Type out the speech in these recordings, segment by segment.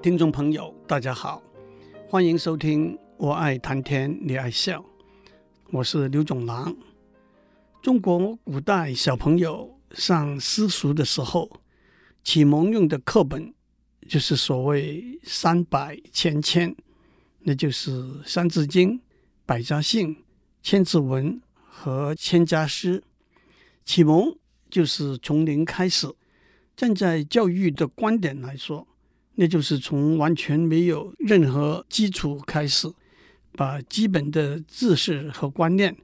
听众朋友，大家好，欢迎收听《我爱谈天，你爱笑》，我是刘总郎。中国古代小朋友上私塾的时候，启蒙用的课本就是所谓三百千千，那就是《三字经》、《百家姓》、《千字文》和《千家诗》。启蒙就是从零开始，站在教育的观点来说。那就是从完全没有任何基础开始，把基本的知识和观念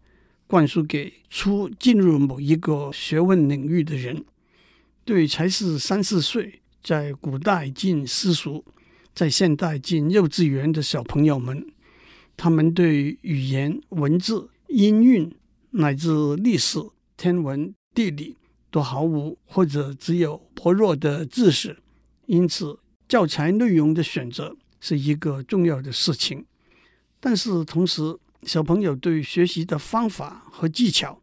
灌输给初进入某一个学问领域的人。对才是三四岁，在古代进私塾，在现代进幼稚园的小朋友们，他们对语言、文字、音韵乃至历史、天文、地理都毫无或者只有薄弱的知识，因此。教材内容的选择是一个重要的事情，但是同时，小朋友对学习的方法和技巧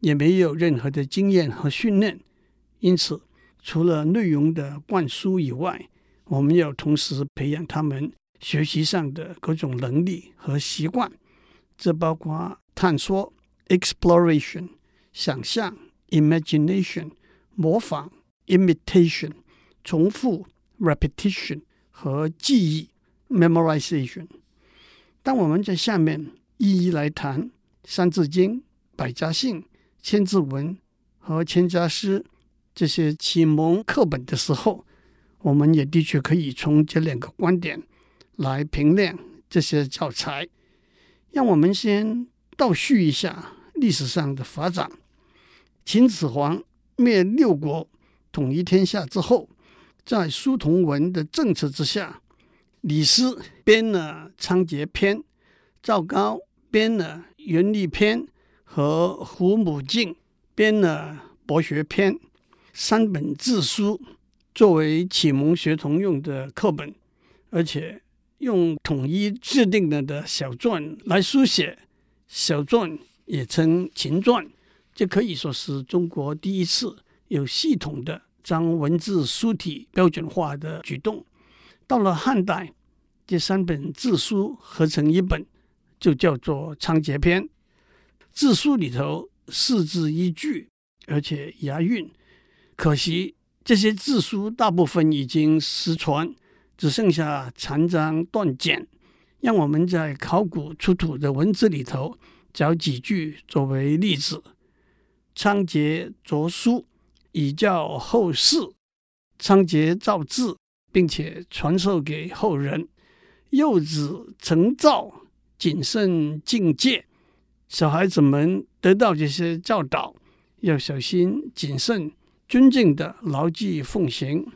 也没有任何的经验和训练，因此，除了内容的灌输以外，我们要同时培养他们学习上的各种能力和习惯，这包括探索 （exploration）、想象 （imagination）、模仿 （imitation）、重复。Repetition 和记忆 memorization。当我们在下面一一来谈《三字经》《百家姓》《千字文》和《千家诗》这些启蒙课本的时候，我们也的确可以从这两个观点来评量这些教材。让我们先倒叙一下历史上的发展。秦始皇灭六国，统一天下之后。在书同文的政策之下，李斯编了《仓颉篇》，赵高编了《元历篇》，和胡母敬编了《博学篇》，三本字书作为启蒙学童用的课本，而且用统一制定了的小篆来书写，小篆也称秦篆，这可以说是中国第一次有系统的。将文字书体标准化的举动，到了汉代，这三本字书合成一本，就叫做《仓颉篇》。字书里头四字一句，而且押韵。可惜这些字书大部分已经失传，只剩下残章断简。让我们在考古出土的文字里头找几句作为例子：“仓颉着书。”以教后世，仓颉造字，并且传授给后人。幼子成造，谨慎警戒。小孩子们得到这些教导，要小心谨慎、尊敬的牢记奉行，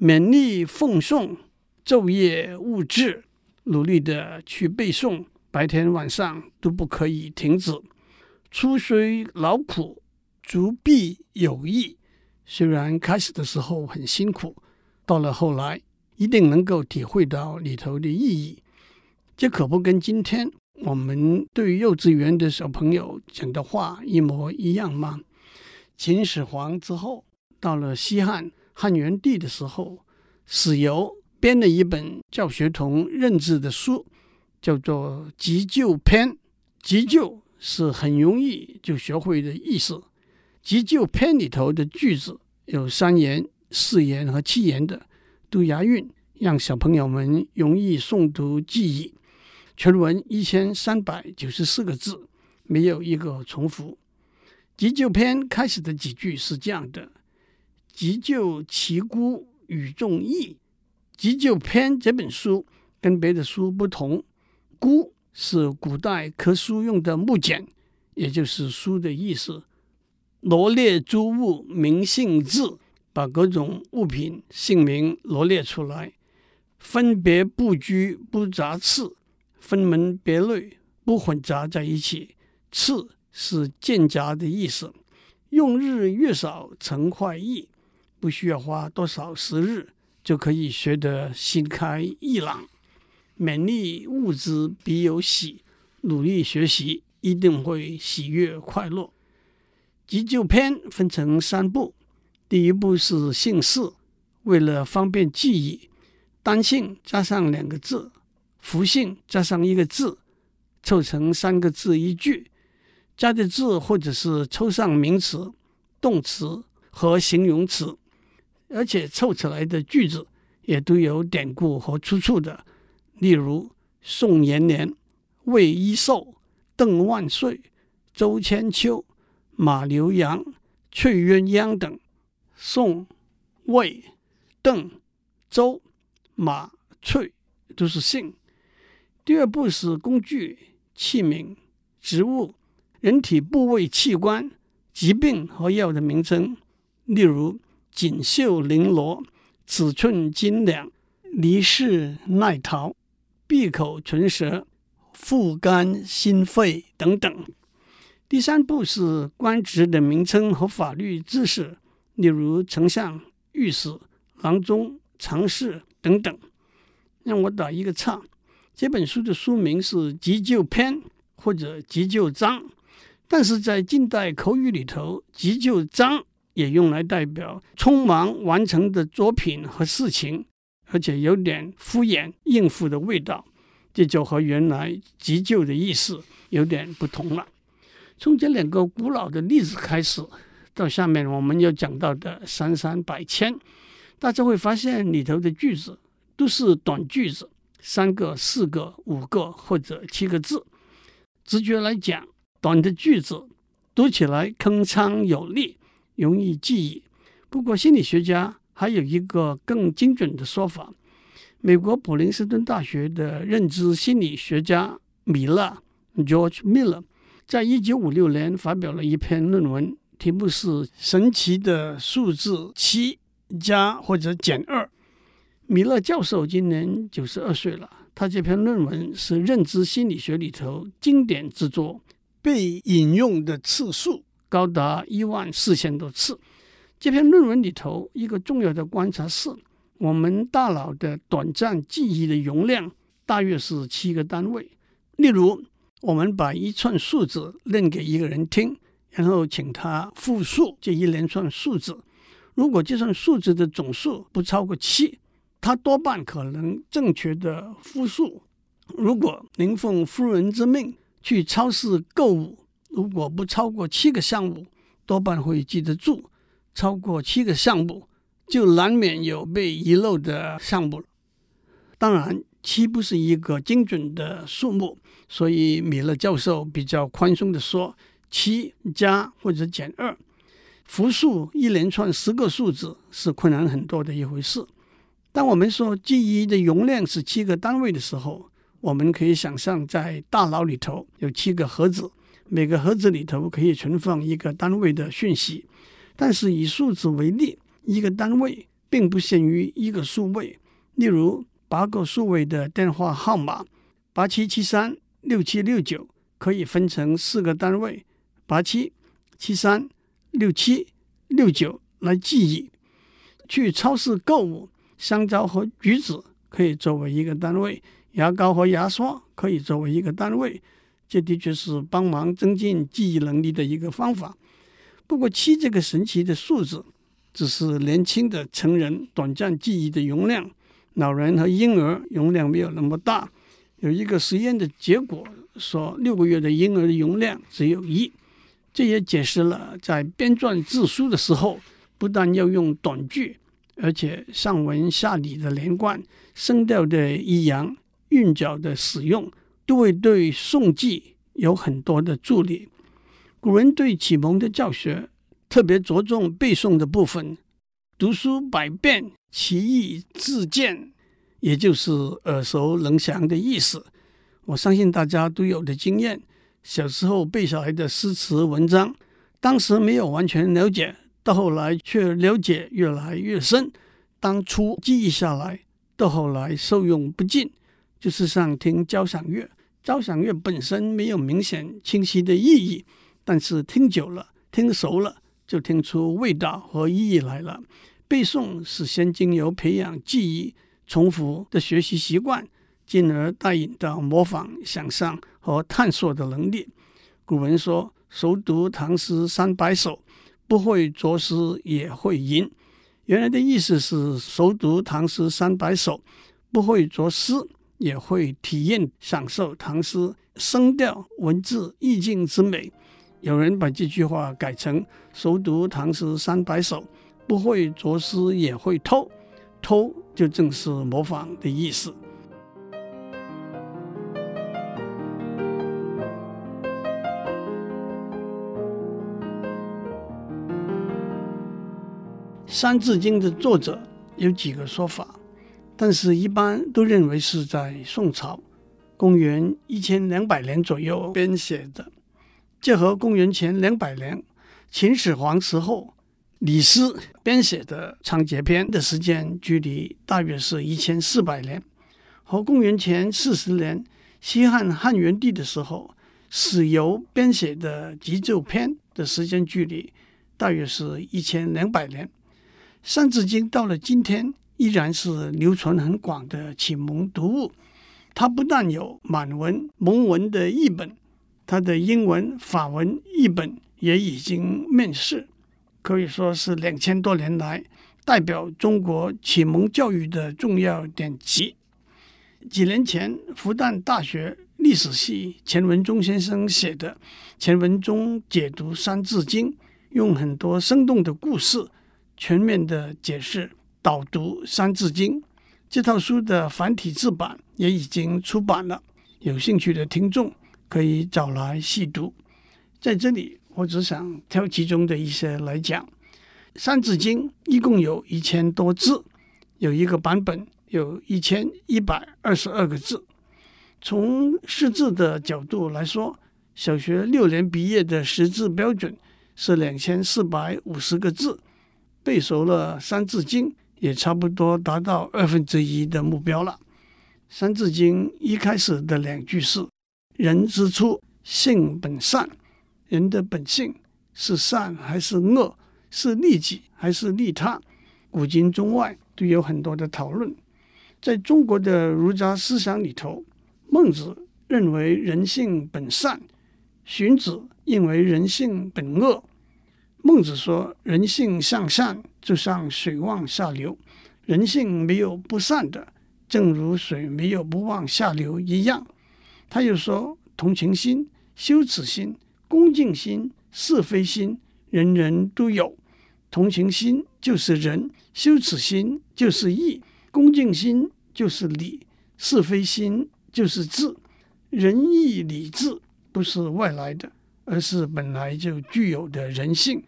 勉励奉诵，昼夜勿滞，努力地去背诵，白天晚上都不可以停止。初虽劳苦，卒必有益。虽然开始的时候很辛苦，到了后来一定能够体会到里头的意义。这可不跟今天我们对幼稚园的小朋友讲的话一模一样吗？秦始皇之后，到了西汉汉元帝的时候，史游编了一本教学童认字的书，叫做《急救篇》。急救是很容易就学会的意思。急救篇里头的句子有三言、四言和七言的，都押韵，让小朋友们容易诵读记忆。全文一千三百九十四个字，没有一个重复。急救篇开始的几句是这样的：“急救奇姑与众异。”急救篇这本书跟别的书不同，“姑”是古代刻书用的木简，也就是书的意思。罗列诸物名姓字，把各种物品姓名罗列出来，分别不拘不杂次，分门别类不混杂在一起。次是间杂的意思。用日越少，成快意，不需要花多少时日就可以学得心开意朗。勉励物之必有喜，努力学习一定会喜悦快乐。急救篇分成三部，第一部是姓氏，为了方便记忆，单姓加上两个字，复姓加上一个字，凑成三个字一句。加的字或者是抽象名词、动词和形容词，而且凑出来的句子也都有典故和出处的。例如宋延年、魏一寿、邓万岁、周千秋、马刘阳、翠鸳鸯等。宋、魏、邓、周、马、翠都是姓。第二步是工具、器皿、植物、人体部位、器官、疾病和药的名称。例如锦绣绫罗、尺寸斤两、离世耐陶、闭口唇舌、腹肝心肺等等。第三步是官职的名称和法律知识。例如丞相、御史、郎中、常侍等等。让我打一个岔，这本书的书名是《急救篇》或者《急救章》，但是在近代口语里头，《急救章》也用来代表匆忙完成的作品和事情，而且有点敷衍应付的味道，这就和原来“急救”的意思有点不同了。从这两个古老的例子开始。到下面我们要讲到的三三百千，大家会发现里头的句子都是短句子，三个、四个、五个或者七个字。直觉来讲，短的句子读起来铿锵有力，容易记忆。不过心理学家还有一个更精准的说法。美国普林斯顿大学的认知心理学家米勒 （George Miller） 在一九五六年发表了一篇论文。题目是神奇的数字七加或者减二。米勒教授今年九十二岁了，他这篇论文是认知心理学里头经典之作，被引用的次数高达一万四千多次。这篇论文里头一个重要的观察是，我们大脑的短暂记忆的容量大约是七个单位。例如，我们把一串数字念给一个人听。然后请他复述这一连串数字，如果这串数字的总数不超过七，他多半可能正确的复述。如果您奉夫人之命去超市购物，如果不超过七个项目，多半会记得住；超过七个项目，就难免有被遗漏的项目。当然，七不是一个精准的数目，所以米勒教授比较宽松地说。七加或者减二，复述一连串十个数字是困难很多的一回事。当我们说记忆的容量是七个单位的时候，我们可以想象在大脑里头有七个盒子，每个盒子里头可以存放一个单位的讯息。但是以数字为例，一个单位并不限于一个数位。例如八个数位的电话号码，八七七三六七六九，可以分成四个单位。八七七三六七六九来记忆。去超市购物，香蕉和橘子可以作为一个单位，牙膏和牙刷可以作为一个单位。这的确是帮忙增进记忆能力的一个方法。不过七这个神奇的数字，只是年轻的成人短暂记忆的容量，老人和婴儿容量没有那么大。有一个实验的结果说，六个月的婴儿的容量只有一。这也解释了在编撰字书的时候，不但要用短句，而且上文下理的连贯、声调的抑扬、韵脚的使用，都会对诵记有很多的助力。古人对启蒙的教学特别着重背诵的部分，读书百遍，其义自见，也就是耳熟能详的意思。我相信大家都有的经验。小时候背下来的诗词文章，当时没有完全了解，到后来却了解越来越深。当初记忆下来，到后来受用不尽。就是像听交响乐，交响乐本身没有明显清晰的意义，但是听久了、听熟了，就听出味道和意义来了。背诵是先经由培养记忆、重复的学习习惯。进而带引到模仿、想象和探索的能力。古人说：“熟读唐诗三百首，不会作诗也会吟。”原来的意思是熟读唐诗三百首，不会作诗，也会体验享受唐诗声调、文字、意境之美。有人把这句话改成熟读唐诗三百首，不会作诗也会偷，偷就正是模仿的意思。《三字经》的作者有几个说法，但是一般都认为是在宋朝，公元一千两百年左右编写的。这和公元前两百年秦始皇时候李斯编写的《长节篇》的时间距离大约是一千四百年，和公元前四十年西汉汉元帝的时候史游编写的《集骤篇》的时间距离大约是一千两百年。《三字经》到了今天依然是流传很广的启蒙读物。它不但有满文、蒙文的译本，它的英文、法文译本也已经面世，可以说是两千多年来代表中国启蒙教育的重要典籍。几年前，复旦大学历史系钱文忠先生写的《钱文忠解读三字经》，用很多生动的故事。全面的解释导读《三字经》这套书的繁体字版也已经出版了，有兴趣的听众可以找来细读。在这里，我只想挑其中的一些来讲，《三字经》一共有一千多字，有一个版本有一千一百二十二个字。从识字的角度来说，小学六年毕业的识字标准是两千四百五十个字。背熟了《三字经》，也差不多达到二分之一的目标了。《三字经》一开始的两句是：“人之初，性本善。”人的本性是善还是恶？是利己还是利他？古今中外都有很多的讨论。在中国的儒家思想里头，孟子认为人性本善，荀子认为人性本恶。孟子说：“人性向善，就像水往下流；人性没有不善的，正如水没有不往下流一样。”他又说：“同情心、羞耻心、恭敬心、是非心，人人都有。同情心就是仁，羞耻心就是义，恭敬心就是礼，是非心就是智。仁义礼智不是外来的。”而是本来就具有的人性。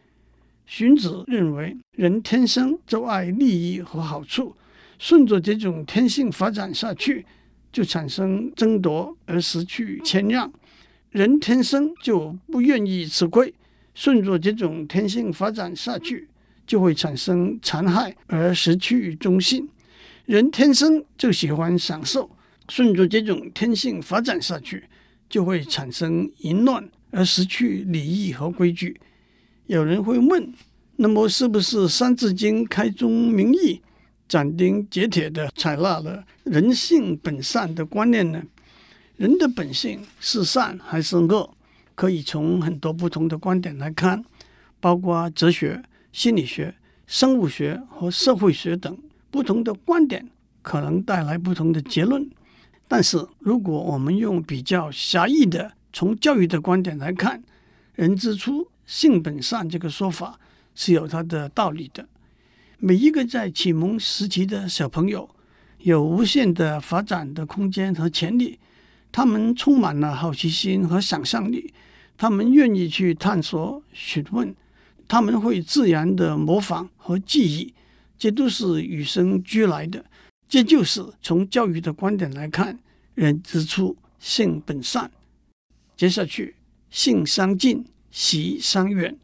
荀子认为，人天生就爱利益和好处，顺着这种天性发展下去，就产生争夺而失去谦让；人天生就不愿意吃亏，顺着这种天性发展下去，就会产生残害而失去忠信；人天生就喜欢享受，顺着这种天性发展下去，就会产生淫乱。而失去礼义和规矩。有人会问：那么是不是《三字经》开宗明义、斩钉截铁地采纳了人性本善的观念呢？人的本性是善还是恶？可以从很多不同的观点来看，包括哲学、心理学、生物学和社会学等不同的观点，可能带来不同的结论。但是，如果我们用比较狭义的，从教育的观点来看，“人之初，性本善”这个说法是有它的道理的。每一个在启蒙时期的小朋友，有无限的发展的空间和潜力。他们充满了好奇心和想象力，他们愿意去探索、询问，他们会自然的模仿和记忆，这都是与生俱来的。这就是从教育的观点来看，“人之初，性本善”。接下去，性相近，习相远。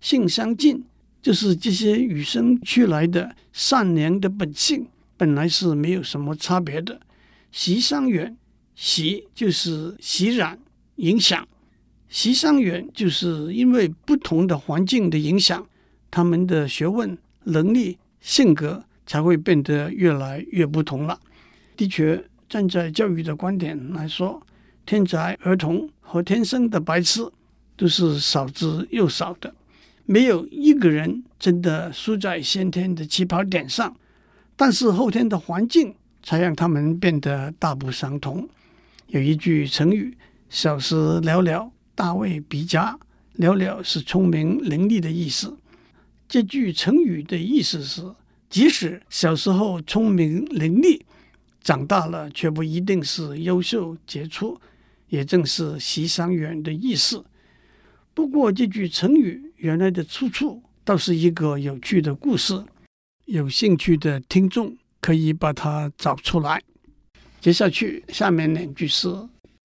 性相近就是这些与生俱来的善良的本性，本来是没有什么差别的。习相远，习就是习染影响，习相远就是因为不同的环境的影响，他们的学问、能力、性格才会变得越来越不同了。的确，站在教育的观点来说，天才儿童和天生的白痴都是少之又少的，没有一个人真的输在先天的起跑点上，但是后天的环境才让他们变得大不相同。有一句成语：“小时了了，大未必佳。”了了是聪明伶俐的意思。这句成语的意思是，即使小时候聪明伶俐，长大了却不一定是优秀杰出。也正是习尚远的意思。不过，这句成语原来的出处倒是一个有趣的故事。有兴趣的听众可以把它找出来。接下去，下面两句是：“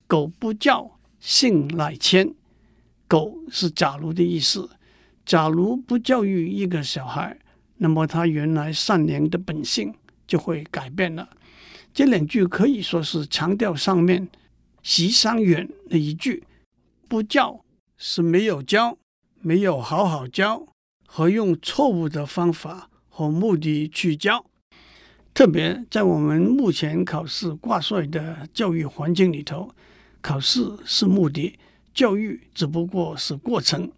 苟不教，性乃迁。”苟是假如的意思。假如不教育一个小孩，那么他原来善良的本性就会改变了。这两句可以说是强调上面。习尚远的一句“不教”是没有教，没有好好教，和用错误的方法和目的去教。特别在我们目前考试挂帅的教育环境里头，考试是目的，教育只不过是过程。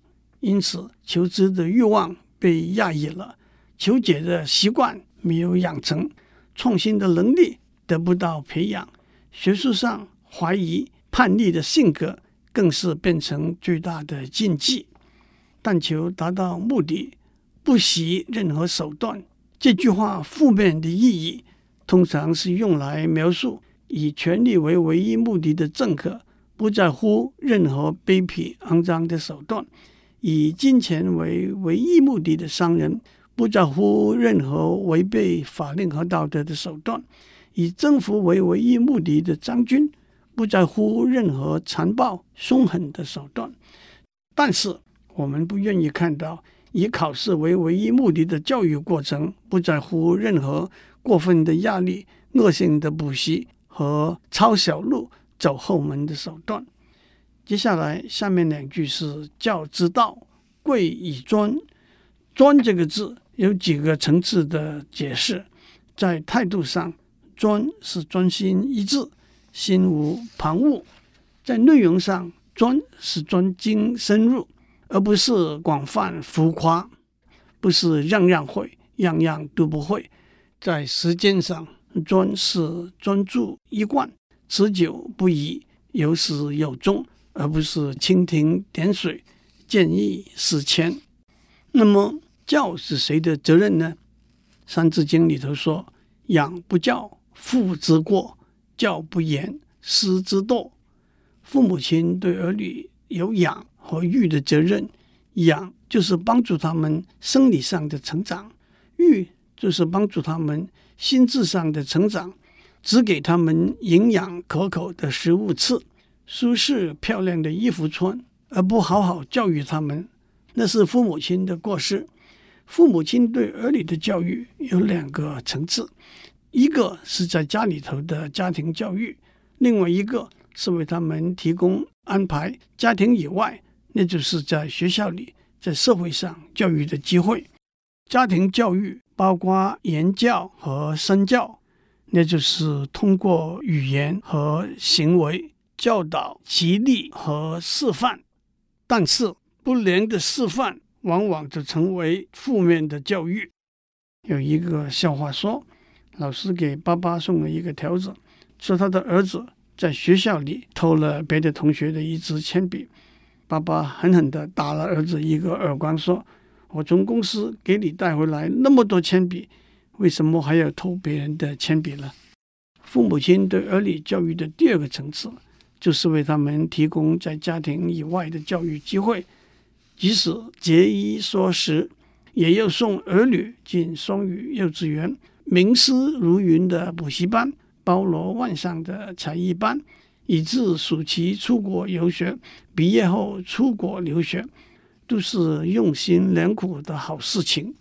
因此，求知的欲望被压抑了，求解的习惯没有养成，创新的能力得不到培养，学术上。怀疑、叛逆的性格更是变成最大的禁忌。但求达到目的，不惜任何手段。这句话负面的意义，通常是用来描述以权力为唯一目的的政客，不在乎任何卑鄙肮脏的手段；以金钱为唯一目的的商人，不在乎任何违背法令和道德的手段；以征服为唯一目的的将军。不在乎任何残暴凶狠的手段，但是我们不愿意看到以考试为唯一目的的教育过程，不在乎任何过分的压力、恶性的补习和抄小路、走后门的手段。接下来下面两句是“教之道，贵以专”。专这个字有几个层次的解释，在态度上，专是专心一致。心无旁骛，在内容上，专是专精深入，而不是广泛浮夸；不是样样会，样样都不会。在时间上，专是专注一贯，持久不移，有始有终，而不是蜻蜓点水，见异思迁。那么，教是谁的责任呢？《三字经》里头说：“养不教，父之过。”教不严，师之惰。父母亲对儿女有养和育的责任。养就是帮助他们生理上的成长，育就是帮助他们心智上的成长。只给他们营养可口的食物吃，舒适漂亮的衣服穿，而不好好教育他们，那是父母亲的过失。父母亲对儿女的教育有两个层次。一个是在家里头的家庭教育，另外一个是为他们提供安排家庭以外，那就是在学校里、在社会上教育的机会。家庭教育包括言教和身教，那就是通过语言和行为教导、激励和示范。但是不良的示范往往就成为负面的教育。有一个笑话说。老师给爸爸送了一个条子，说他的儿子在学校里偷了别的同学的一支铅笔。爸爸狠狠地打了儿子一个耳光，说：“我从公司给你带回来那么多铅笔，为什么还要偷别人的铅笔呢？”父母亲对儿女教育的第二个层次，就是为他们提供在家庭以外的教育机会，即使节衣缩食，也要送儿女进双语幼稚园。名师如云的补习班，包罗万象的才艺班，以致暑期出国游学，毕业后出国留学，都是用心良苦的好事情。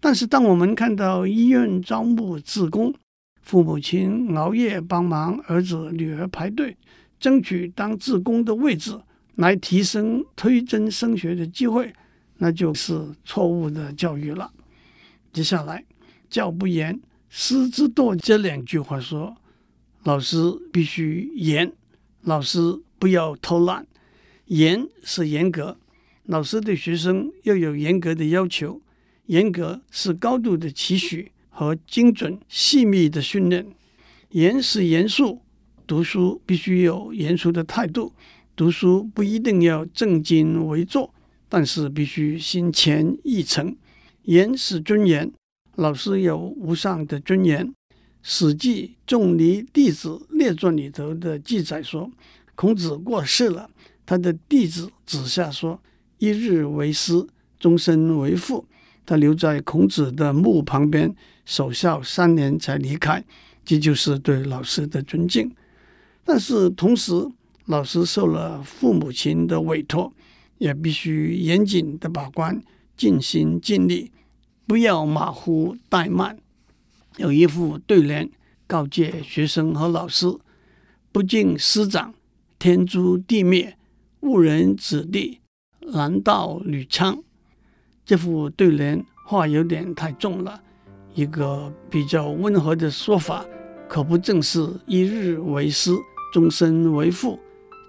但是，当我们看到医院招募志工，父母亲熬夜帮忙儿子女儿排队，争取当志工的位置，来提升推甄升学的机会，那就是错误的教育了。接下来，教不严。师之惰这两句话说，老师必须严，老师不要偷懒。严是严格，老师对学生要有严格的要求；严格是高度的期许和精准细密的训练。严是严肃，读书必须有严肃的态度。读书不一定要正襟危坐，但是必须心虔意诚。严是尊严，老师有无上的尊严。《史记·仲尼弟子列传》里头的记载说，孔子过世了，他的弟子子夏说：“一日为师，终身为父。”他留在孔子的墓旁边守孝三年才离开，这就是对老师的尊敬。但是同时，老师受了父母亲的委托，也必须严谨的把关，尽心尽力，不要马虎怠慢。有一副对联告诫学生和老师：“不敬师长。”天诛地灭，误人子弟，难道女娼。这副对联话有点太重了，一个比较温和的说法，可不正是一日为师，终身为父，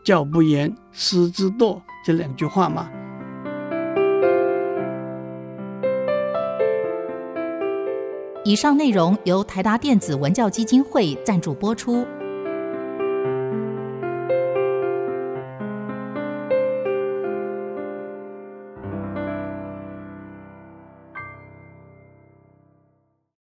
教不严，师之惰这两句话吗？以上内容由台达电子文教基金会赞助播出。